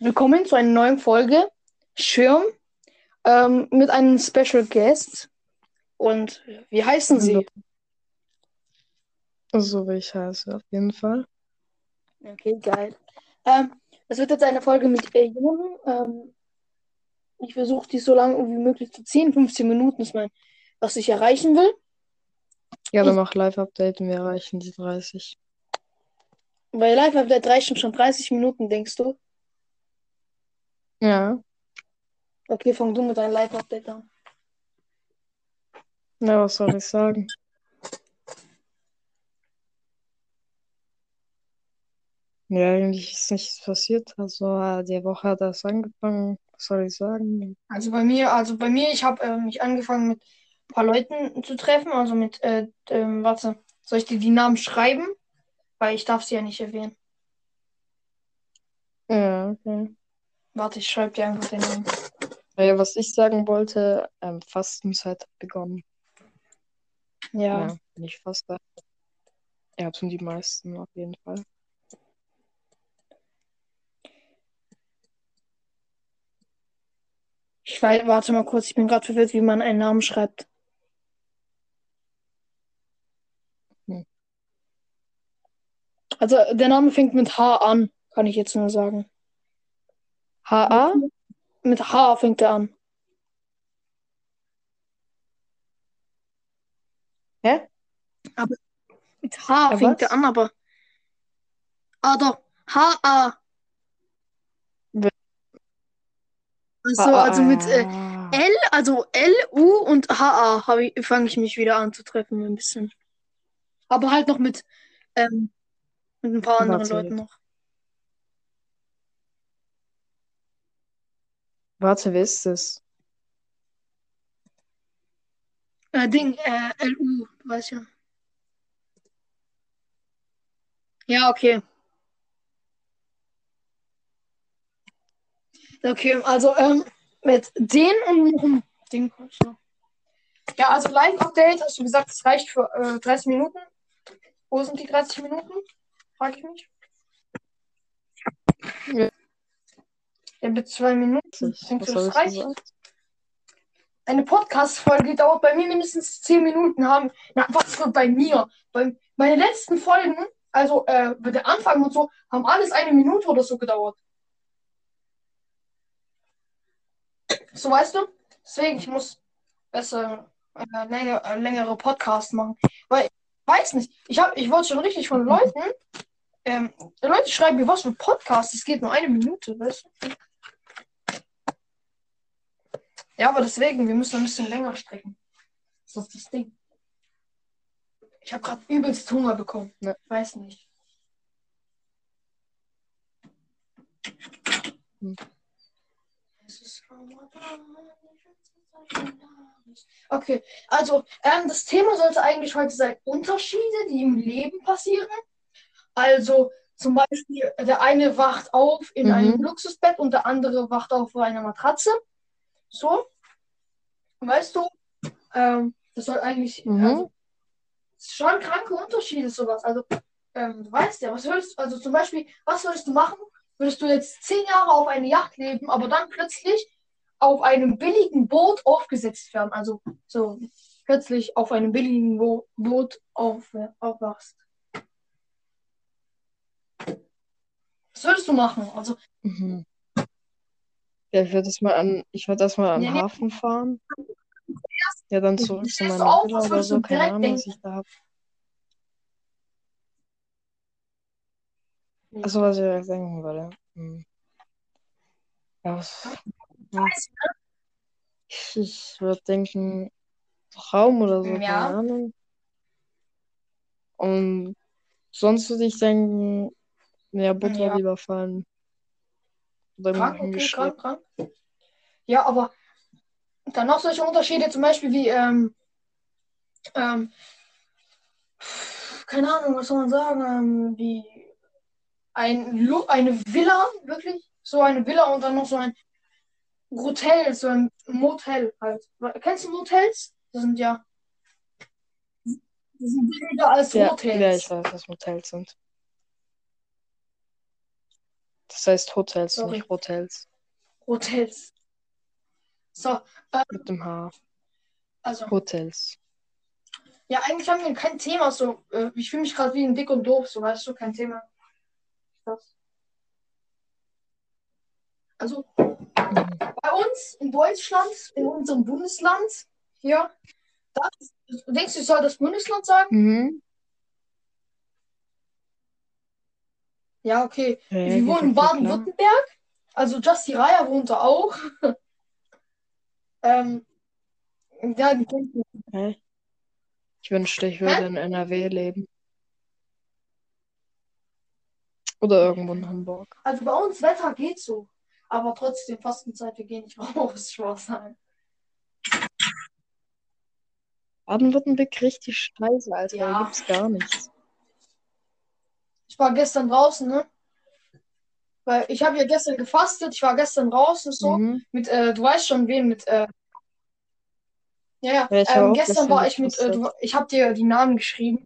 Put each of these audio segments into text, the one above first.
Willkommen zu einer neuen Folge Schirm ähm, mit einem Special Guest. Und wie heißen Sie? So wie ich heiße, auf jeden Fall. Okay, geil. Ähm, es wird jetzt eine Folge mit äh, Jungen. Ähm, ich versuche die so lange wie möglich zu ziehen. 15 Minuten ist mein, was ich erreichen will. Ja, dann Ich- mach Live-Update und wir erreichen die 30. Bei Live-Update reichen schon 30 Minuten, denkst du? Ja. Okay, fang du mit deinem Live-Update an. Na, was soll ich sagen? Ja, eigentlich ist nichts passiert. Also, äh, die Woche hat erst angefangen. Was soll ich sagen? Also bei mir, also bei mir, ich habe äh, mich angefangen mit ein paar Leuten zu treffen. Also mit, äh, ähm, warte, soll ich dir die Namen schreiben? Weil ich darf sie ja nicht erwähnen. Ja, okay. Warte, ich schreibe dir einfach den Namen. Ja, was ich sagen wollte, ähm, Fastenzeit hat begonnen. Ja. Ja, nicht fast. Ja, tun die meisten auf jeden Fall. Ich weiß, warte mal kurz, ich bin gerade verwirrt, wie man einen Namen schreibt. Hm. Also der Name fängt mit H an, kann ich jetzt nur sagen. HA? Mit H fängt er an. Hä? Mit H Ja, fängt was? er an, aber. Ah, doch. H-A. Also, also mit äh, ah. L, also L, U und H-A fange ich mich wieder an zu treffen, ein bisschen. Aber halt noch mit, ähm, mit ein paar anderen Leuten noch. Warte, wer ist das? Äh, Ding, äh, L-U, du weißt ja. Ja, okay. Okay, also ähm, mit den und so. Ja, also Live-Update, hast du gesagt, es reicht für äh, 30 Minuten. Wo sind die 30 Minuten? Frage ich mich. Mit zwei Minuten. Denkst du, das ich reicht? Eine Podcast-Folge dauert bei mir mindestens 10 Minuten haben. Na, was für bei mir? Bei, meine letzten Folgen, also äh, der Anfang und so, haben alles eine Minute oder so gedauert. So weißt du? Deswegen, ich muss besser äh, länger, äh, längere Podcasts machen. Weil, ich weiß nicht, ich, hab, ich wollte schon richtig von Leuten, ähm, Leute schreiben mir, was für Podcast, es geht nur eine Minute, weißt du? Ja, aber deswegen, wir müssen ein bisschen länger strecken. Das ist das Ding. Ich habe gerade übelst Hunger bekommen. Ja. Weiß nicht. Hm. Okay, also ähm, das Thema sollte eigentlich heute sein Unterschiede, die im Leben passieren. Also zum Beispiel, der eine wacht auf in Mhm. einem Luxusbett und der andere wacht auf auf einer Matratze. So. Weißt du, ähm, das soll eigentlich, Mhm. also, schon kranke Unterschiede, sowas. Also, ähm, du weißt ja, was würdest also zum Beispiel, was würdest du machen? Würdest du jetzt zehn Jahre auf einer Yacht leben, aber dann plötzlich auf einem billigen Boot aufgesetzt werden? Also, so plötzlich auf einem billigen Bo Boot auf, aufwachst. Was würdest du machen? Also, Mhm. Ja, ich würde das mal an, ich würde erstmal an Nee, nee. Hafen fahren. Ja, dann zurück zu meiner auf, Villa was oder so, keine Ahnung, was denken? ich da habe. Also, was ich denken würde. Hm. Ja, was, ja. Ich, ich würde denken, Raum oder so, keine Ja. Ahnung. Und sonst würde ich denken, ja, Butter Ja. lieber fallen. Krank, okay, krank, krank. Ja, aber dann noch solche Unterschiede, zum Beispiel wie, ähm, ähm, keine Ahnung, was soll man sagen, ähm, wie ein Lu eine Villa, wirklich, so eine Villa und dann noch so ein Hotel, so ein Motel halt. Kennst du Motels? Das sind ja, die sind billiger als Ja, Hotels. ja, ich weiß, was Motels sind. Das heißt Hotels, Sorry. nicht Hotels. Hotels. So, äh, Mit dem H. also, Hotels. ja, eigentlich haben wir kein Thema. So, äh, ich fühle mich gerade wie ein Dick und Doof, so weißt du, kein Thema. Das. Also, bei uns in Deutschland, in unserem Bundesland, hier, das, denkst du, ich soll das Bundesland sagen? Mhm. Ja, okay. Ja, Wir wohnen in klar. Baden-Württemberg. Also Justy Raya wohnt da auch. ähm, ja, die kennt mich. Hä? Ich wünschte, ich würde in NRW leben. Oder irgendwo in Hamburg. Also bei uns Wetter geht so. Aber trotzdem Fastenzeit, wir gehen nicht raus, Spaß sein. Baden-Württemberg richtig scheiße, Alter. Da Ja. gibt's gar nichts. Ich war gestern draußen, ne? Weil ich habe ja gestern gefastet, ich war gestern draußen so. Mhm. Mit, äh, du weißt schon, wen mit, äh, ja, ja. Ähm, auch gestern war ich mit, äh, du, ich habe dir die Namen geschrieben.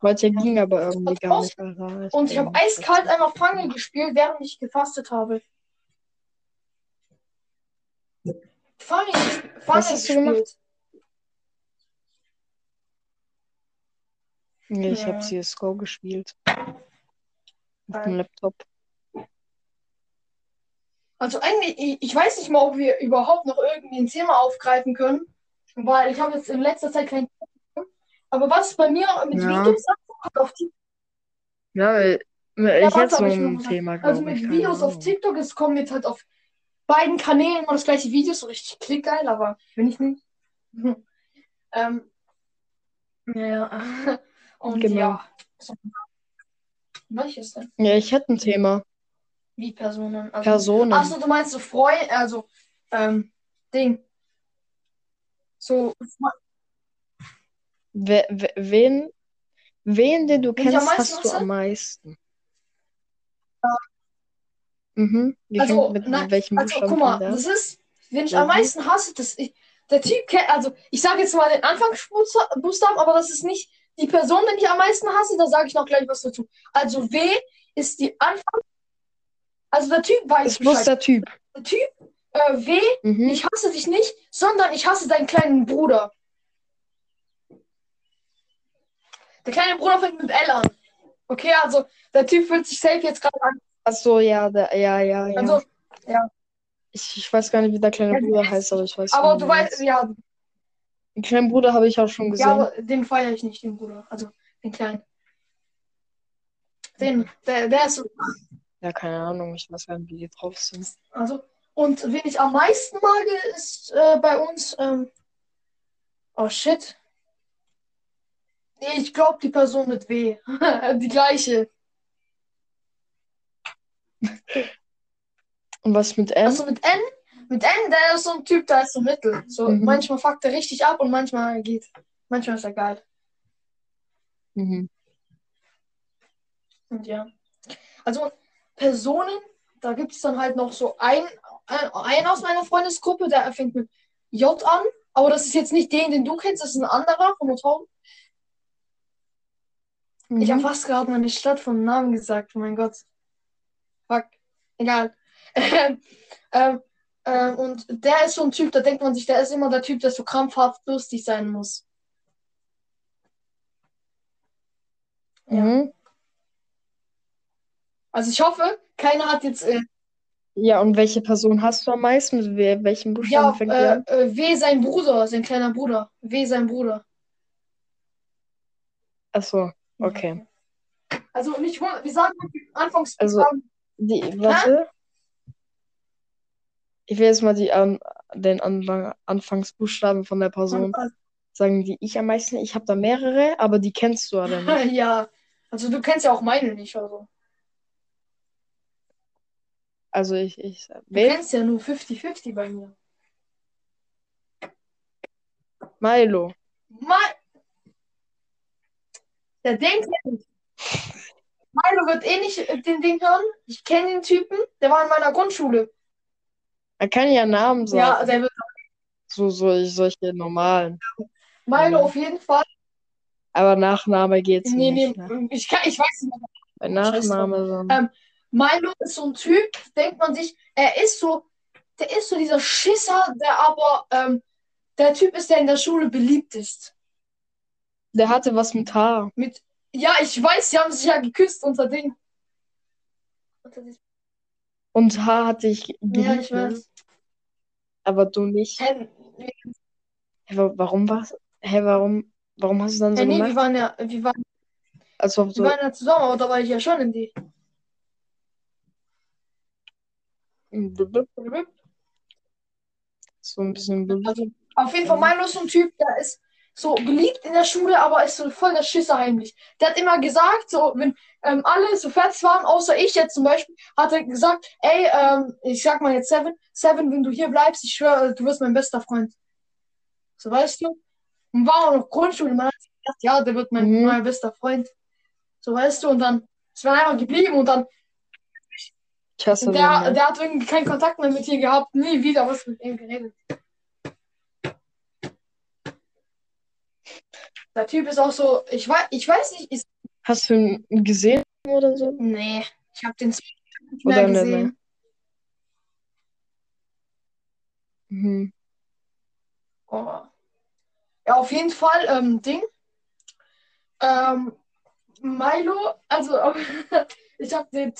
Heute ging aber irgendwie gar nicht, Alter. Und ich habe eiskalt einmal Fangen gespielt, während ich gefastet habe. Fangen, Was Fangen gespielt. Nee, ich Ja. habe CSGO gespielt. Auf dem Laptop. Also eigentlich, ich, weiß nicht mal, ob wir überhaupt noch irgendwie ein Thema aufgreifen können, weil ich habe jetzt in letzter Zeit kein Aber was bei mir mit Ja. Videos auf TikTok, Ja, ich warte, hätte so ein Thema, also mit ich. Videos auf. TikTok, es kommen jetzt halt auf beiden Kanälen immer das gleiche Video, so richtig klickgeil, aber bin ich nicht. ähm, ja, ja. Und Genau. ja. Welches denn? Ja, ich hätte ein Thema. Wie Personen? Also, Personen. Achso, du meinst so Freund, also, ähm, Ding. So, We we wen, wen, den du kennst, meisten hast du am meisten? Mhm. Wie Also, mit nein, welchem also guck mal, das ist, wenn ich Ja, am meisten hasse, das, ich, der Typ kennt, also, ich sage jetzt mal den Anfangsbuchstaben, aber das ist nicht die Person, den ich am meisten hasse, da sage ich noch gleich was dazu. Also, W ist die Anfang, also der Typ weiß Ist bloß Bescheid. der Typ. Der Typ, äh, W, Mhm. ich hasse dich nicht, sondern ich hasse deinen kleinen Bruder. Der kleine Bruder fängt mit L an. Okay, also der Typ fühlt sich safe jetzt gerade an. Ach so, ja, der, ja, ja, ja. Also, ich, ich weiß gar nicht, wie der kleine Ja, Bruder heißt, aber ich weiß, aber du weißt, ja, Den kleinen Bruder habe ich auch schon gesehen. ja, aber den feiere ich nicht, den Bruder. Also den kleinen. Den, der, der ist so. Ja, keine Ahnung, ich weiß gar nicht, wie die drauf sind. Also, und wen ich am meisten mag, ist äh, bei uns. Ähm, oh shit. Nee, ich glaube die Person mit W. die gleiche. Und was mit M? Also mit N, mit N, der ist so ein Typ, der ist so mittel. So, Mhm. manchmal fuckt er richtig ab und manchmal geht. Manchmal ist er geil. Mhm. Und ja. Also Personen, da gibt es dann halt noch so ein, ein, einen aus meiner Freundesgruppe, der fängt mit J an. Aber das ist jetzt nicht den, den du kennst, das ist ein anderer vom Motorrad. Ich habe Mhm. fast gerade meine Stadt vom Namen gesagt, oh mein Gott. Fuck. Egal. Ähm, ähm, und der ist so ein Typ, da denkt man sich, der ist immer der Typ, der so krampfhaft lustig sein muss. Ja. Mhm. Also ich hoffe, keiner hat jetzt äh, Ja, und welche Person hast du am meisten? Mit we- welchem Buchstaben ja, fängt äh, äh, W sein Bruder, sein kleiner Bruder. W sein Bruder. Ach so, okay. Also nicht, wir sagen anfangs Also- Die, warte. Ich will jetzt mal die, an, den Anfang, Anfangsbuchstaben von der Person sagen, die ich am meisten. Ich habe da mehrere, aber die kennst du alle nicht. ja, also du kennst ja auch meine nicht, also. Also ich, ich, Du wen? kennst ja nur 50-50 bei mir. Milo. Mal. Der denkt ja nicht. Milo wird eh nicht äh, den Ding hören. Ich kenne den Typen, der war in meiner Grundschule. Er kann ja Namen Ja, sagen. der wird So, so solche normalen. Milo Ja. auf jeden Fall. Aber Nachname geht's Nee, nee, nicht. Ne? ich, kann, ich weiß nicht drauf. Nachname. So. Ähm, Milo ist so ein Typ, denkt man sich, er ist so, der ist so dieser Schisser, der aber ähm, der Typ ist, der in der Schule beliebt ist. Der hatte was mit Haar. Mit, ja, ich weiß, sie haben sich ja geküsst unter Ding. Und Haar hatte ich Ja, geliebt, ich ne? weiß. Aber du nicht. Hä, Hä, wa- warum war's? Hä, warum, warum hast du dann so hä, nee, wir gemacht? waren ja, wir waren, Als ob wir waren ja zusammen, aber da war ich ja schon in die. So ein bisschen. Also, auf jeden Fall, Milo ist so ein Typ, der ist so beliebt in der Schule, aber ist so voll der Schisser heimlich. Der hat immer gesagt, so, wenn ähm, alle so fertig waren, außer ich jetzt zum Beispiel, hat er gesagt, ey, ähm, ich sag mal jetzt Seven, Seven, wenn du hier bleibst, ich schwöre, du wirst mein bester Freund. So, weißt du? Und war auch noch Grundschule, man hat gedacht, ja, der wird mein Mhm. neuer bester Freund. So, weißt du, und dann ist man einfach geblieben und dann, Ich hasse der, der hat irgendwie keinen Kontakt mehr mit dir gehabt, nie wieder was mit ihm geredet. Der Typ ist auch so, ich weiß, ich weiß nicht, ist, Hast du ihn gesehen oder so? nee, ich habe den nicht Oder mehr nicht mehr? gesehen. Mhm. Oh. Ja, auf jeden Fall, ähm, Ding. Ähm, Milo, also, ich habe den